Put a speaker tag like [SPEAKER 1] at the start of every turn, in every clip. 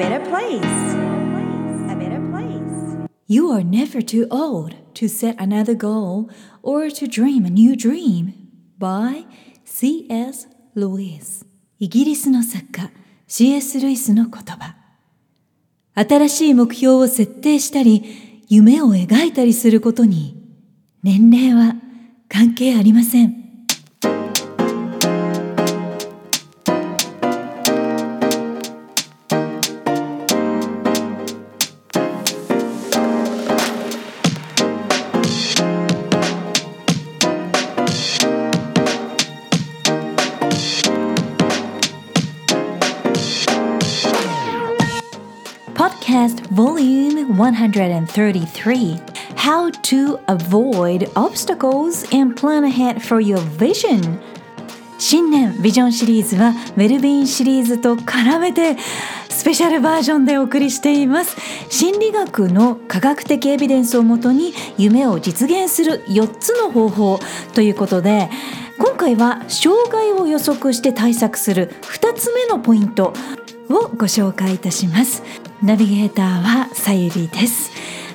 [SPEAKER 1] better place. A better place.
[SPEAKER 2] You are never too old to set another goal or to dream a new dream by C.S. Lewis イギリスの作家 C.S. ルイスの言葉新しい目標を設定したり夢を描いたりすることに年齢は関係ありません133 How to Avoid Obstacles and Plan Ahead for Your Vision. 新年ビジョンシリーズはウェルビーンシリーズと絡めてスペシャルバージョンでお送りしています。心理学の科学的エビデンスをもとに夢を実現する4つの方法。ということで今回は障害を予測して対策する2つ目のポイントをご紹介いたします。ナビゲーターはさゆりです。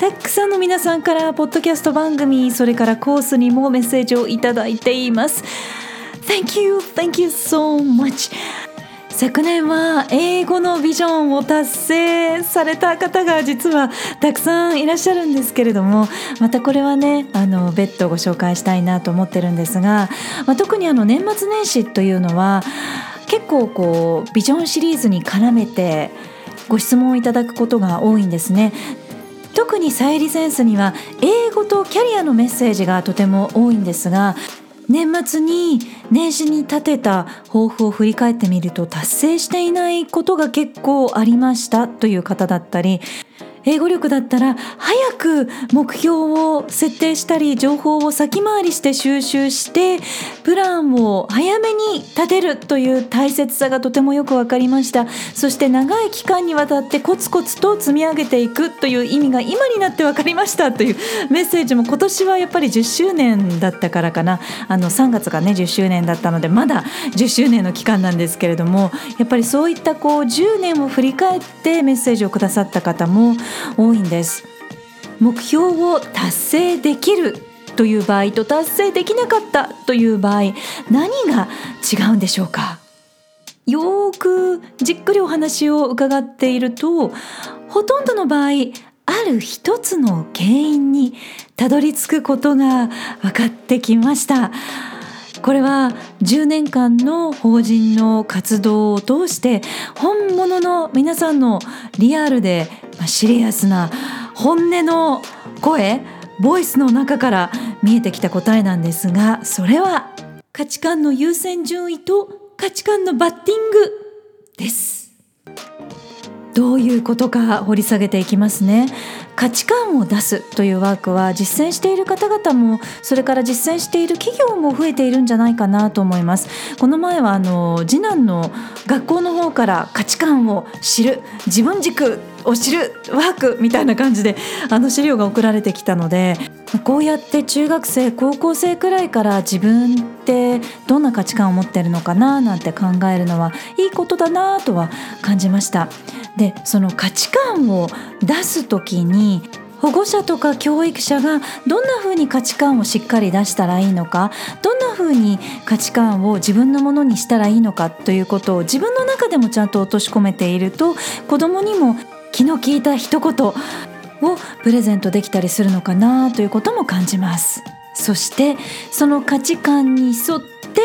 [SPEAKER 2] たくさんの皆さんからポッドキャスト番組それからコースにもメッセージをいただいています。Thank you, thank you so much. 昨年は英語のビジョンを達成された方が実はたくさんいらっしゃるんですけれどもまたこれはねあの別途ご紹介したいなと思ってるんですが、まあ、特にあの年末年始というのは結構こうビジョンシリーズに絡めてご質問をいただくことが多いんですね。特にサイリセンスには英語とキャリアのメッセージがとても多いんですが年末に年始に立てた抱負を振り返ってみると達成していないことが結構ありましたという方だったり英語力だったら早く目標を設定したり情報を先回りして収集してプランを早めに立てるという大切さがとてもよく分かりました。そして長い期間にわたってコツコツと積み上げていくという意味が今になって分かりましたというメッセージも今年はやっぱり10周年だったからかな。あの3月がね10周年だったのでまだ10周年の期間なんですけれどもやっぱりそういったこう10年を振り返ってメッセージをくださった方も多いんです。目標を達成できるという場合と達成できなかったという場合何が違うんでしょうか？よーくじっくりお話を伺っているとほとんどの場合ある一つの原因にたどり着くことが分かってきました。これは10年間の法人の活動を通して本物の皆さんのリアルでシリアスな本音の声ボイスの中から見えてきた答えなんですがそれは価値観の優先順位と価値観のバッティングです。どういうことか掘り下げていきますね。価値観を出すというワークは実践している方々もそれから実践している企業も増えているんじゃないかなと思います。この前はあの次男の学校の方から価値観を知る自分軸を知るワークみたいな感じであの資料が送られてきたのでこうやって中学生高校生くらいから自分ってどんな価値観を持ってるのかななんて考えるのはいいことだなとは感じました。でその価値観を出す時に保護者とか教育者がどんな風に価値観をしっかり出したらいいのかどんな風に価値観を自分のものにしたらいいのかということを自分の中でもちゃんと落とし込めていると子どもにも気の利いた一言をプレゼントできたりするのかなということも感じます。そしてその価値観に沿って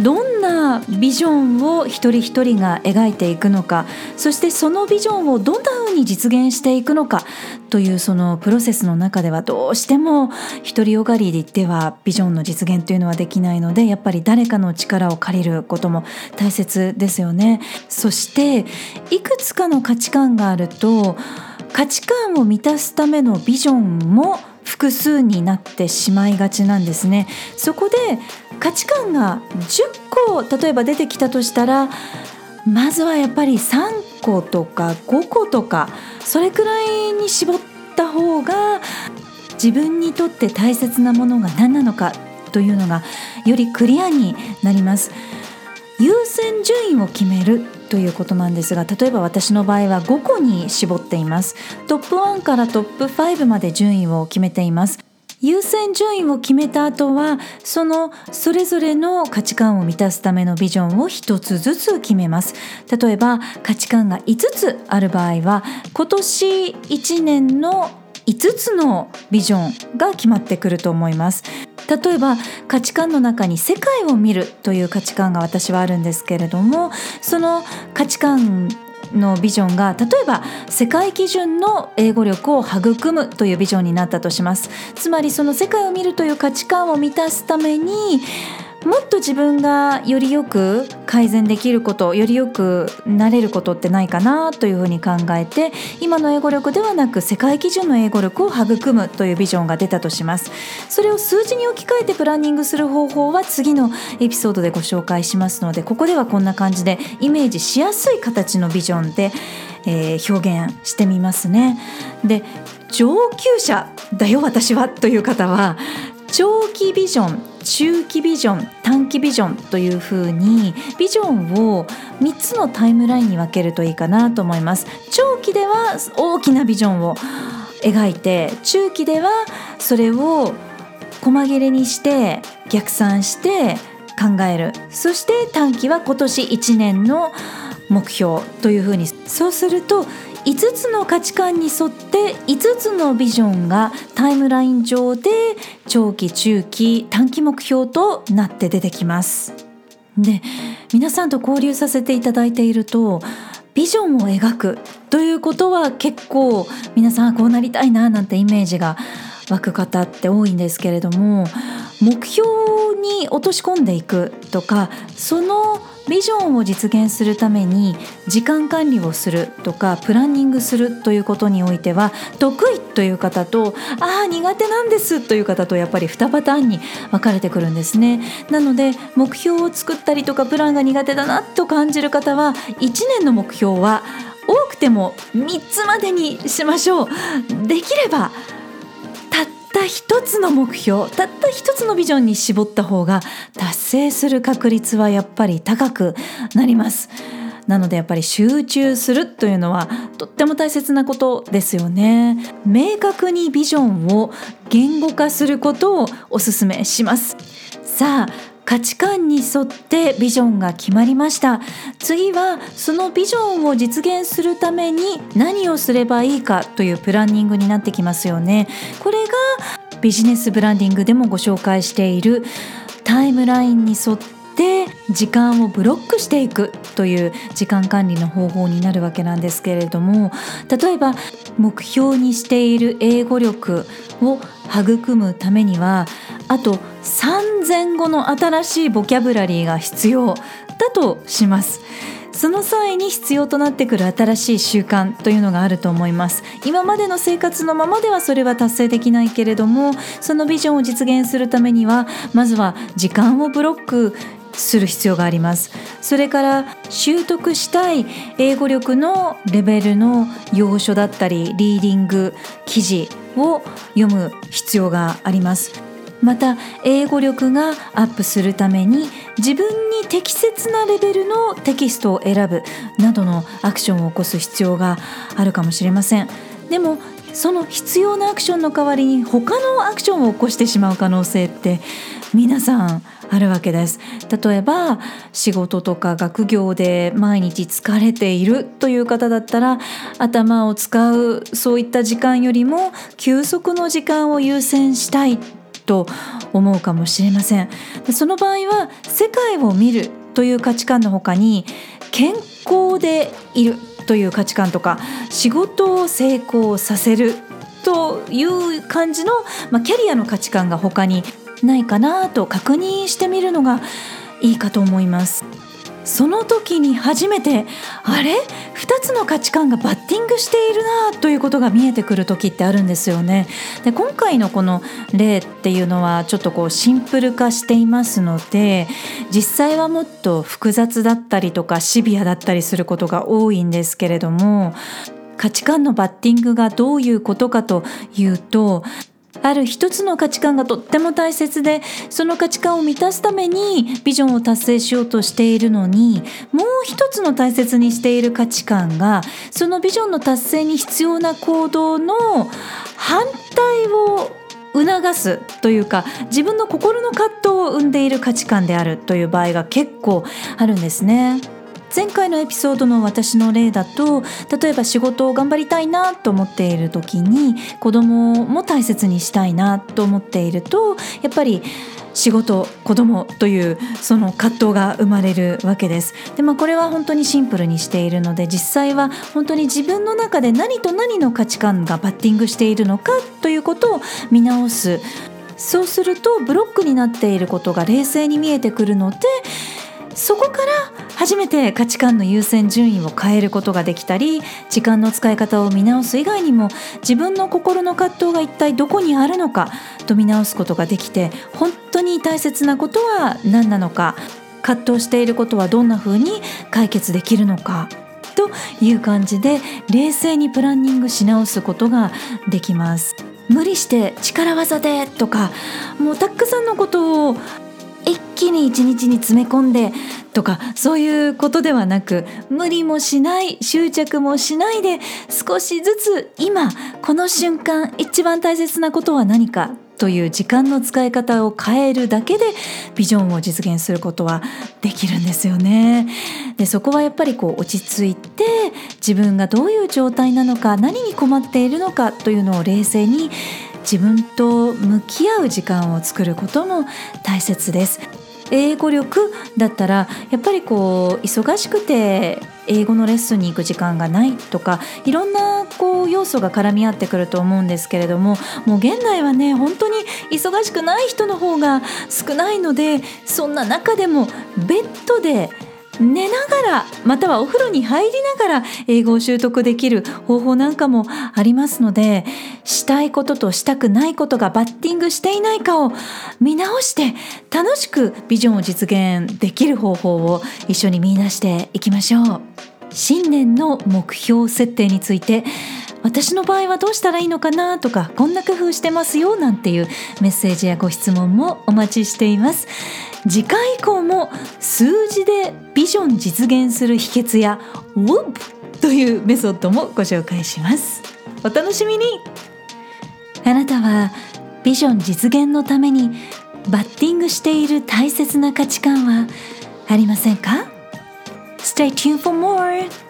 [SPEAKER 2] どんなビジョンを一人一人が描いていくのか。そしてそのビジョンをどんな風に実現していくのかというそのプロセスの中ではどうしても独りよがりではビジョンの実現というのはできないのでやっぱり誰かの力を借りることも大切ですよね。そしていくつかの価値観があると価値観を満たすためのビジョンも複数になってしまいがちなんですね。そこで価値観が10個例えば出てきたとしたらまずはやっぱり3個とか5個とかそれくらいに絞った方が自分にとって大切なものが何なのかというのがよりクリアになります。優先順位を決めるということなんですが例えば私の場合は5個に絞っています。トップ1からトップ5まで順位を決めています。優先順位を決めた後はそのそれぞれの価値観を満たすためのビジョンを一つずつ決めます。例えば価値観が5つある場合は今年1年の5つのビジョンが決まってくると思います。例えば価値観の中に世界を見るという価値観が私はあるんですけれどもその価値観のビジョンが例えば世界基準の英語力を育むというビジョンになったとします。つまりその世界を見るという価値観を満たすためにもっと自分がよりよく改善できることよりよくなれることってないかなというふうに考えて今の英語力ではなく世界基準の英語力を育むというビジョンが出たとします。それを数字に置き換えてプランニングする方法は次のエピソードでご紹介しますのでここではこんな感じでイメージしやすい形のビジョンで、えー、表現してみますね。で上級者だよ私はという方は長期ビジョン中期ビジョン短期ビジョンというふうにビジョンを3つのタイムラインに分けるといいかなと思います。長期では大きなビジョンを描いて中期ではそれを細切れにして逆算して考える。そして短期は今年1年の目標というふうにそうすると5つの価値観に沿って5つのビジョンがタイムライン上で長期中期短期目標となって出てきます。で皆さんと交流させていただいているとビジョンを描くということは結構皆さんこうなりたいななんてイメージが湧く方って多いんですけれども目標に落とし込んでいくとかそのビジョンを実現するために時間管理をするとかプランニングするということにおいては得意という方とああ苦手なんですという方とやっぱり2パターンに分かれてくるんですね。なので目標を作ったりとかプランが苦手だなと感じる方は1年の目標は多くても3つまでにしましょう。できればた一つの目標たった一つのビジョンに絞った方が達成する確率はやっぱり高くなります。なのでやっぱり集中するというのはとっても大切なことですよね。明確にビジョンを言語化することをお勧めします。さあ価値観に沿ってビジョンが決まりました。次はそのビジョンを実現するために何をすればいいかというプランニングになってきますよね。これがビジネスブランディングでもご紹介しているタイムラインに沿って時間をブロックしていくという時間管理の方法になるわけなんですけれども例えば目標にしている英語力を育むためにはあと3000語の新しいボキャブラリーが必要だとします。その際に必要となってくる新しい習慣というのがあると思います。今までの生活のままではそれは達成できないけれどもそのビジョンを実現するためにはまずは時間をブロックする必要があります。それから習得したい英語力のレベルの要所だったりリーディング記事を読む必要があります。また英語力がアップするために自分に適切なレベルのテキストを選ぶなどのアクションを起こす必要があるかもしれません。でもその必要なアクションの代わりに他のアクションを起こしてしまう可能性って皆さんあるわけです。例えば仕事とか学業で毎日疲れているという方だったら頭を使うそういった時間よりも休息の時間を優先したい。と思うかもしれませんその場合は世界を見るという価値観の他に健康でいるという価値観とか仕事を成功させるという感じの、まあ、キャリアの価値観が他にないかなと確認してみるのがいいかと思います。その時に初めてあれ？2つの価値観がバッティングしているなということが見えてくる時ってあるんですよね。で今回のこの例っていうのはちょっとこうシンプル化していますので実際はもっと複雑だったりとかシビアだったりすることが多いんですけれども価値観のバッティングがどういうことかというとある一つの価値観がとっても大切でその価値観を満たすためにビジョンを達成しようとしているのにもう一つの大切にしている価値観がそのビジョンの達成に必要な行動の反対を促すというか自分の心の葛藤を生んでいる価値観であるという場合が結構あるんですね。前回のエピソードの私の例だと例えば仕事を頑張りたいなと思っている時に子供も大切にしたいなと思っているとやっぱり仕事子供というその葛藤が生まれるわけです。で、まあ、これは本当にシンプルにしているので実際は本当に自分の中で何と何の価値観がバッティングしているのかということを見直す。そうするとブロックになっていることが冷静に見えてくるのでそこから初めて価値観の優先順位を変えることができたり時間の使い方を見直す以外にも自分の心の葛藤が一体どこにあるのかと見直すことができて本当に大切なことは何なのか葛藤していることはどんな風に解決できるのかという感じで冷静にプランニングし直すことができます。無理して力技でとかもうたくさんのことを一気に一日に詰め込んでとかそういうことではなく無理もしない執着もしないで少しずつ今この瞬間一番大切なことは何かという時間の使い方を変えるだけでビジョンを実現することはできるんですよね。でそこはやっぱりこう落ち着いて自分がどういう状態なのか何に困っているのかというのを冷静に自分と向き合う時間を作ることも大切です。英語力だったらやっぱりこう忙しくて英語のレッスンに行く時間がないとかいろんなこう要素が絡み合ってくると思うんですけれどももう現代はね本当に忙しくない人の方が少ないのでそんな中でもベッドで寝ながらまたはお風呂に入りながら英語を習得できる方法なんかもありますのでしたいこととしたくないことがバッティングしていないかを見直して楽しくビジョンを実現できる方法を一緒に見出していきましょう。新年の目標設定について私の場合はどうしたらいいのかなとかこんな工夫してますよなんていうメッセージやご質問もお待ちしています。次回以降も数字でビジョン実現する秘訣や WOOP というメソッドもご紹介します。お楽しみに。あなたはビジョン実現のためにバッティングしている大切な価値観はありませんか？Stay tuned for more!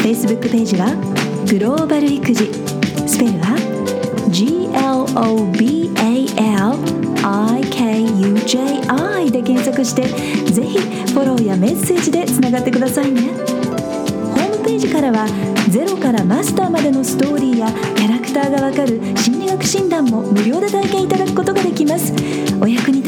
[SPEAKER 2] Facebook ページはグローバル育児。スペルは GLOBALIKUJI で検索してぜひフォローやメッセージでつながってくださいね。ホームページからはゼロからマスターまでのストーリーやキャラクターがわかる心理学診断も無料で体験いただくことができます。お役に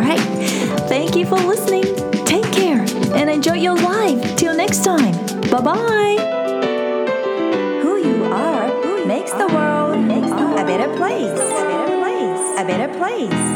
[SPEAKER 2] Alright, thank you for listening. Take care and enjoy your life. Till next time. Bye bye.
[SPEAKER 1] Who you are who makes the world a better place. A better place. A better place.